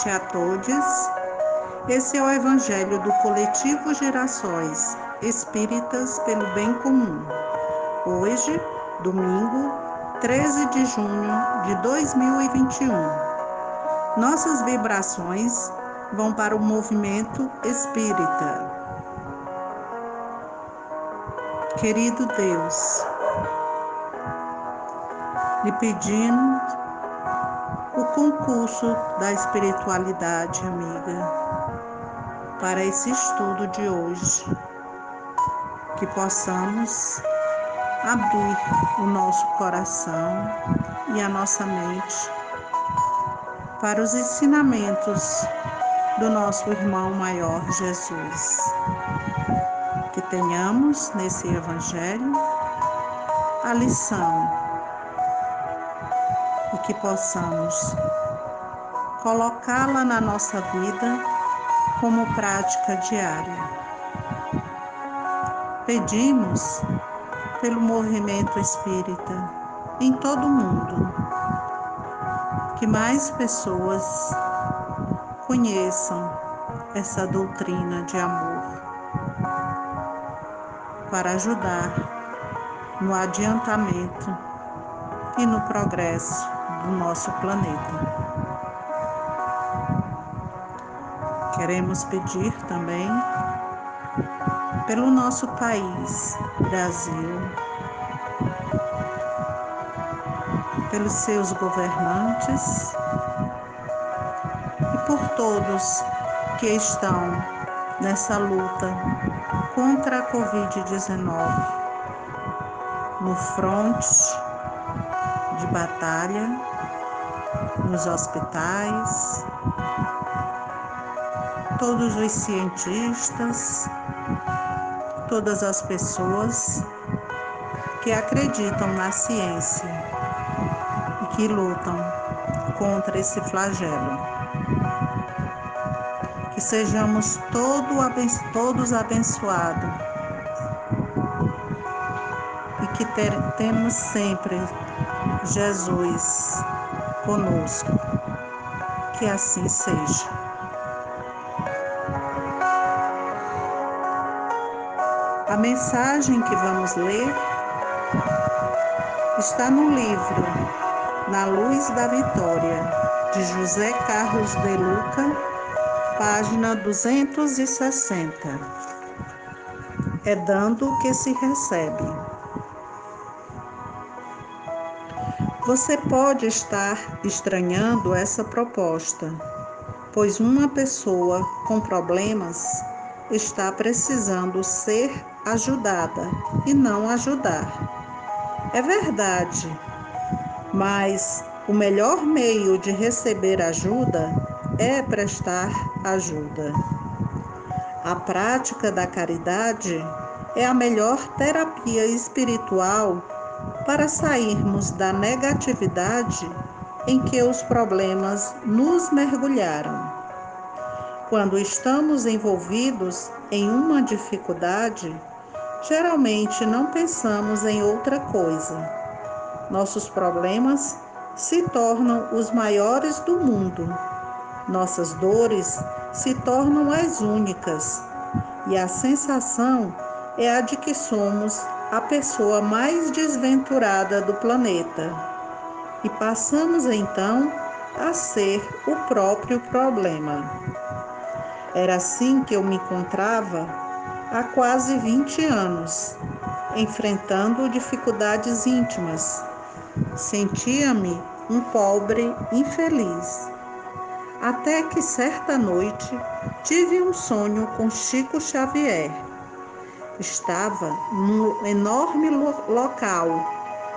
noite a todos. Esse é o Evangelho do Coletivo Gerações Espíritas pelo Bem Comum. Hoje, domingo, 13 de junho de 2021. Nossas vibrações vão para o movimento espírita. Querido Deus, lhe pedimos o concurso da espiritualidade, amiga, para esse estudo de hoje, que possamos abrir o nosso coração e a nossa mente para os ensinamentos do nosso irmão maior Jesus. Que tenhamos nesse Evangelho a lição e que possamos colocá-la na nossa vida como prática diária. Pedimos pelo movimento espírita em todo o mundo que mais pessoas conheçam essa doutrina de amor para ajudar no adiantamento e no progresso do nosso planeta. Queremos pedir também pelo nosso país, Brasil, pelos seus governantes e por todos que estão nessa luta contra a Covid-19, no fronte de batalha nos hospitais, todos os cientistas, todas as pessoas que acreditam na ciência e que lutam contra esse flagelo. Que sejamos todo, todos abençoados e que ter, temos sempre Jesus conosco. Que assim seja. A mensagem que vamos ler está no livro Na Luz da Vitória, de José Carlos de Luca, página 260. É dando que se recebe. Você pode estar estranhando essa proposta, pois uma pessoa com problemas está precisando ser ajudada e não ajudar. É verdade, mas o melhor meio de receber ajuda é prestar ajuda. A prática da caridade é a melhor terapia espiritual para sairmos da negatividade em que os problemas nos mergulharam. Quando estamos envolvidos em uma dificuldade, geralmente não pensamos em outra coisa. Nossos problemas se tornam os maiores do mundo. Nossas dores se tornam as únicas e a sensação é a de que somos a pessoa mais desventurada do planeta. E passamos então a ser o próprio problema. Era assim que eu me encontrava há quase 20 anos, enfrentando dificuldades íntimas. Sentia-me um pobre infeliz. Até que certa noite tive um sonho com Chico Xavier estava num enorme local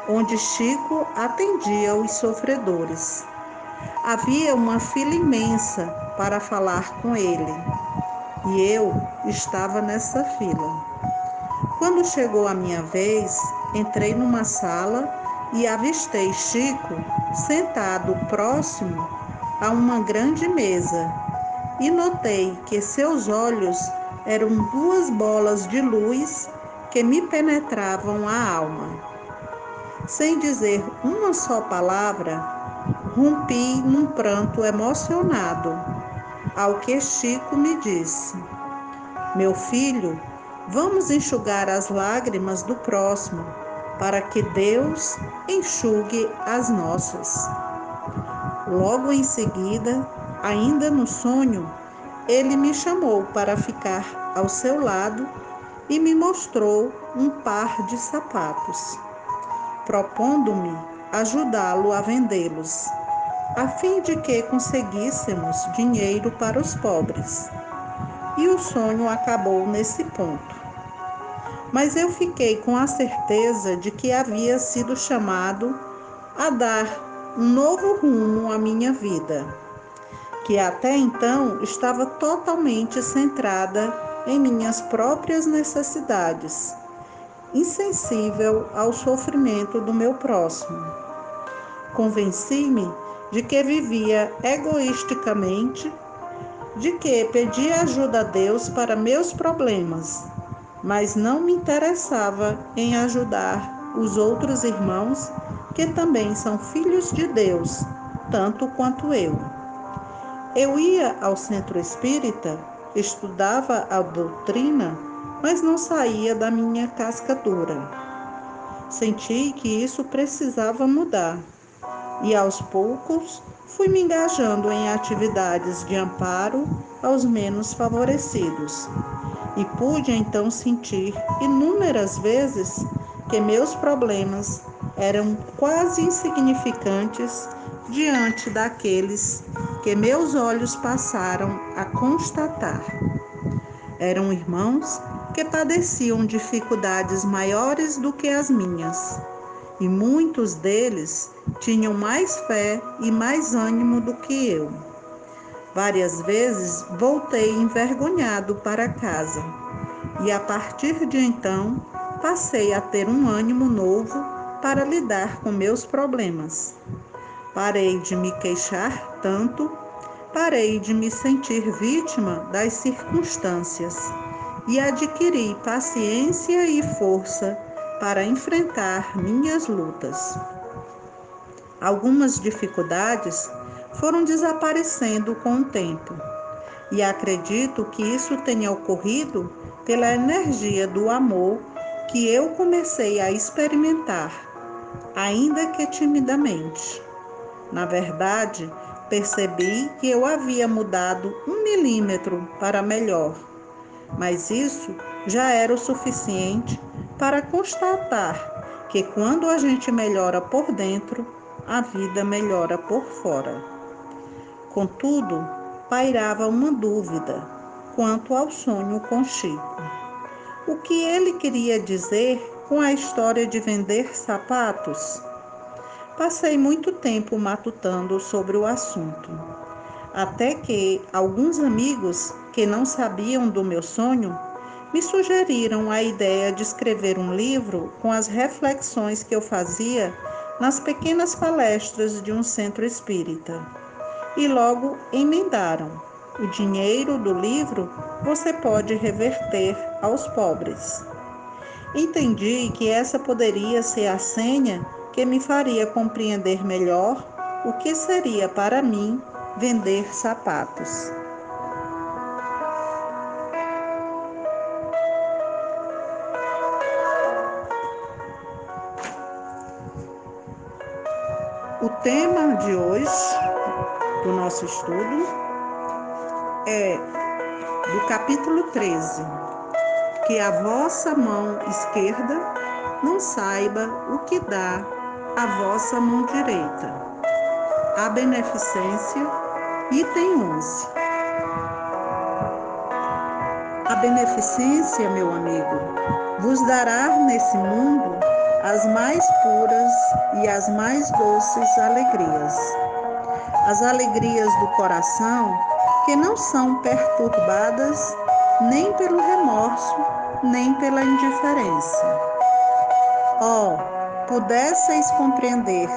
onde Chico atendia os sofredores. Havia uma fila imensa para falar com ele e eu estava nessa fila. Quando chegou a minha vez, entrei numa sala e avistei Chico sentado próximo a uma grande mesa e notei que seus olhos eram duas bolas de luz que me penetravam a alma. Sem dizer uma só palavra, rompi num pranto emocionado, ao que Chico me disse: Meu filho, vamos enxugar as lágrimas do próximo, para que Deus enxugue as nossas. Logo em seguida, ainda no sonho, ele me chamou para ficar ao seu lado e me mostrou um par de sapatos, propondo-me ajudá-lo a vendê-los, a fim de que conseguíssemos dinheiro para os pobres. E o sonho acabou nesse ponto. Mas eu fiquei com a certeza de que havia sido chamado a dar um novo rumo à minha vida, que até então estava totalmente centrada em minhas próprias necessidades, insensível ao sofrimento do meu próximo. Convenci-me de que vivia egoisticamente, de que pedia ajuda a Deus para meus problemas, mas não me interessava em ajudar os outros irmãos que também são filhos de Deus, tanto quanto eu. Eu ia ao centro espírita, estudava a doutrina, mas não saía da minha casca dura. Senti que isso precisava mudar e aos poucos fui me engajando em atividades de amparo aos menos favorecidos. E pude então sentir inúmeras vezes que meus problemas eram quase insignificantes diante daqueles que meus olhos passaram a constatar. Eram irmãos que padeciam dificuldades maiores do que as minhas e muitos deles tinham mais fé e mais ânimo do que eu. Várias vezes voltei envergonhado para casa e a partir de então passei a ter um ânimo novo para lidar com meus problemas. Parei de me queixar tanto, parei de me sentir vítima das circunstâncias e adquiri paciência e força para enfrentar minhas lutas. Algumas dificuldades foram desaparecendo com o tempo, e acredito que isso tenha ocorrido pela energia do amor que eu comecei a experimentar, ainda que timidamente. Na verdade, percebi que eu havia mudado um milímetro para melhor, mas isso já era o suficiente para constatar que quando a gente melhora por dentro, a vida melhora por fora. Contudo, pairava uma dúvida quanto ao sonho com Chico. O que ele queria dizer com a história de vender sapatos? Passei muito tempo matutando sobre o assunto, até que alguns amigos que não sabiam do meu sonho me sugeriram a ideia de escrever um livro com as reflexões que eu fazia nas pequenas palestras de um centro espírita. E logo emendaram: o dinheiro do livro você pode reverter aos pobres. Entendi que essa poderia ser a senha que me faria compreender melhor o que seria para mim vender sapatos. O tema de hoje do nosso estudo é do capítulo 13, que a vossa mão esquerda não saiba o que dá a vossa mão direita. A beneficência, item 11. A beneficência, meu amigo, vos dará nesse mundo as mais puras e as mais doces alegrias. As alegrias do coração que não são perturbadas nem pelo remorso, nem pela indiferença. Ó, oh, pudesseis compreender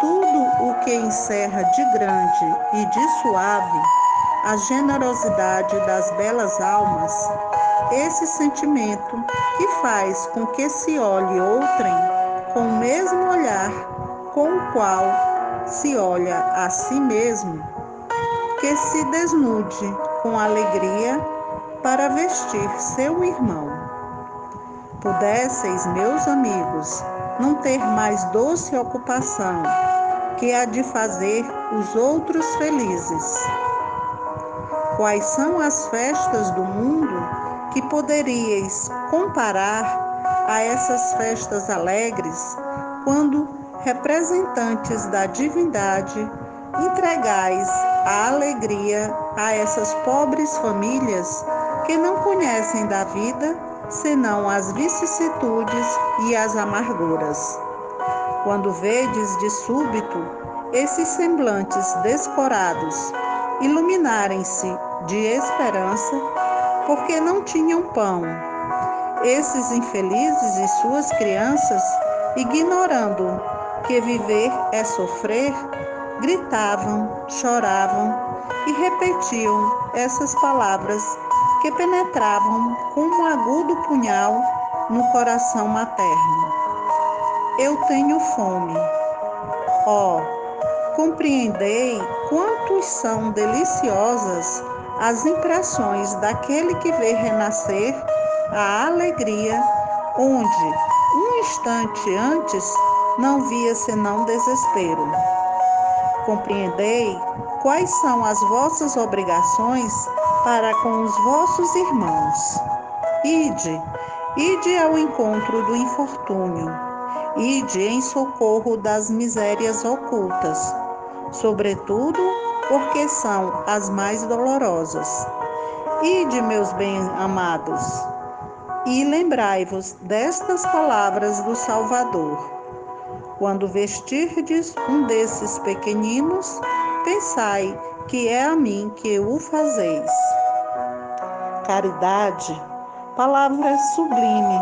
tudo o que encerra de grande e de suave a generosidade das belas almas, esse sentimento que faz com que se olhe outrem com o mesmo olhar com o qual se olha a si mesmo, que se desnude com alegria para vestir seu irmão. Pudesseis, meus amigos, não ter mais doce ocupação que a de fazer os outros felizes. Quais são as festas do mundo que poderíeis comparar a essas festas alegres quando representantes da divindade entregais a alegria a essas pobres famílias que não conhecem da vida senão as vicissitudes e as amarguras. Quando vedes de súbito esses semblantes descorados iluminarem-se de esperança, porque não tinham pão, esses infelizes e suas crianças, ignorando que viver é sofrer, gritavam, choravam e repetiam essas palavras que penetravam como um agudo punhal no coração materno. Eu tenho fome. Ó, oh, compreendei quantos são deliciosas as impressões daquele que vê renascer a alegria onde um instante antes não via senão desespero. Compreendei quais são as vossas obrigações para com os vossos irmãos. Ide, ide ao encontro do infortúnio, ide em socorro das misérias ocultas, sobretudo porque são as mais dolorosas. Ide, meus bem-amados, e lembrai-vos destas palavras do Salvador. Quando vestirdes um desses pequeninos, pensai que é a mim que o fazeis. Caridade, palavra sublime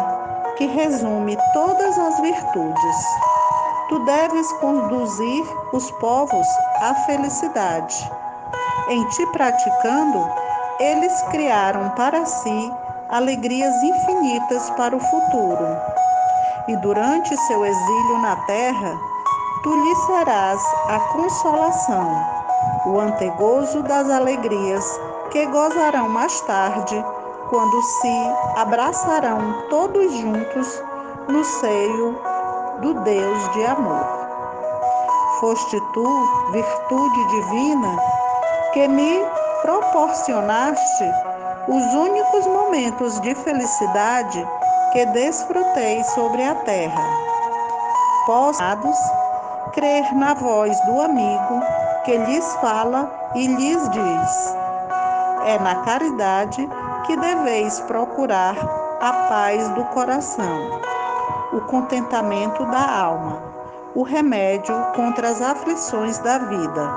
que resume todas as virtudes. Tu deves conduzir os povos à felicidade. Em ti praticando, eles criaram para si alegrias infinitas para o futuro. E durante seu exílio na terra, tu lhe serás a consolação o antegozo das alegrias que gozarão mais tarde, quando se abraçarão todos juntos no seio do Deus de amor. Foste tu, virtude divina, que me proporcionaste os únicos momentos de felicidade que desfrutei sobre a terra. Posso crer na voz do amigo que lhes fala e lhes diz: É na caridade que deveis procurar a paz do coração, o contentamento da alma, o remédio contra as aflições da vida.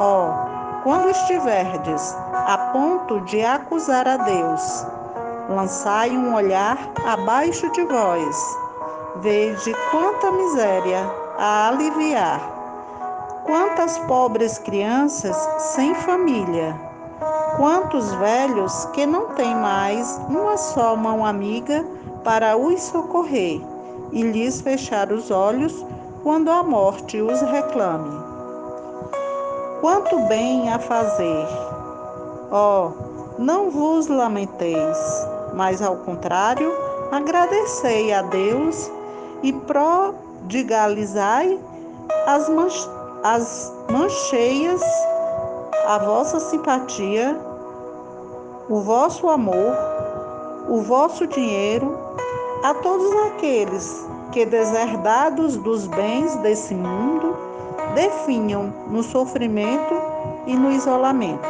Ó, oh, quando estiverdes a ponto de acusar a Deus, lançai um olhar abaixo de vós, vede quanta miséria a aliviar Quantas pobres crianças sem família, quantos velhos que não têm mais uma só mão amiga para os socorrer e lhes fechar os olhos quando a morte os reclame. Quanto bem a fazer! Oh, não vos lamenteis, mas ao contrário, agradecei a Deus e prodigalizai as manchas as mãos cheias, a vossa simpatia, o vosso amor, o vosso dinheiro a todos aqueles que, deserdados dos bens desse mundo, definham no sofrimento e no isolamento.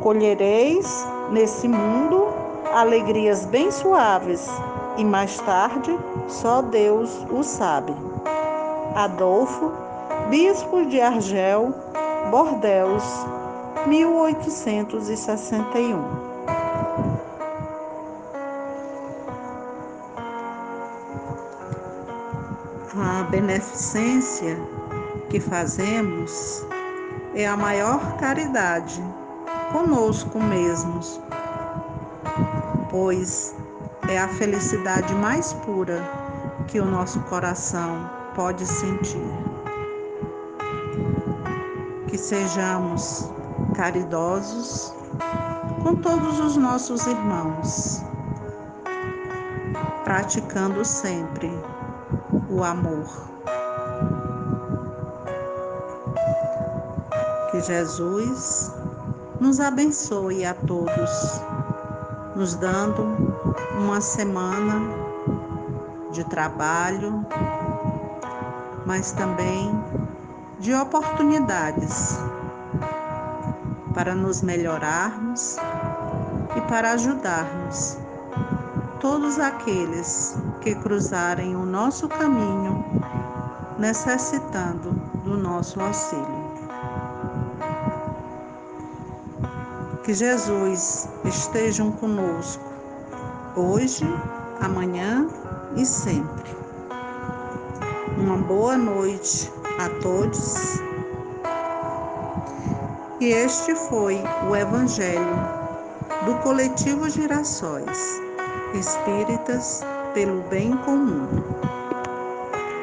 Colhereis nesse mundo alegrias bem suaves e mais tarde só Deus o sabe. Adolfo Bispo de Argel, Bordeus, 1861. A beneficência que fazemos é a maior caridade conosco mesmos, pois é a felicidade mais pura que o nosso coração pode sentir. que sejamos caridosos com todos os nossos irmãos, praticando sempre o amor. Que Jesus nos abençoe a todos, nos dando uma semana de trabalho, mas também de oportunidades para nos melhorarmos e para ajudarmos todos aqueles que cruzarem o nosso caminho necessitando do nosso auxílio. Que Jesus esteja conosco hoje, amanhã e sempre. Uma boa noite a todos. E este foi o Evangelho do Coletivo Girassóis Espíritas pelo Bem Comum.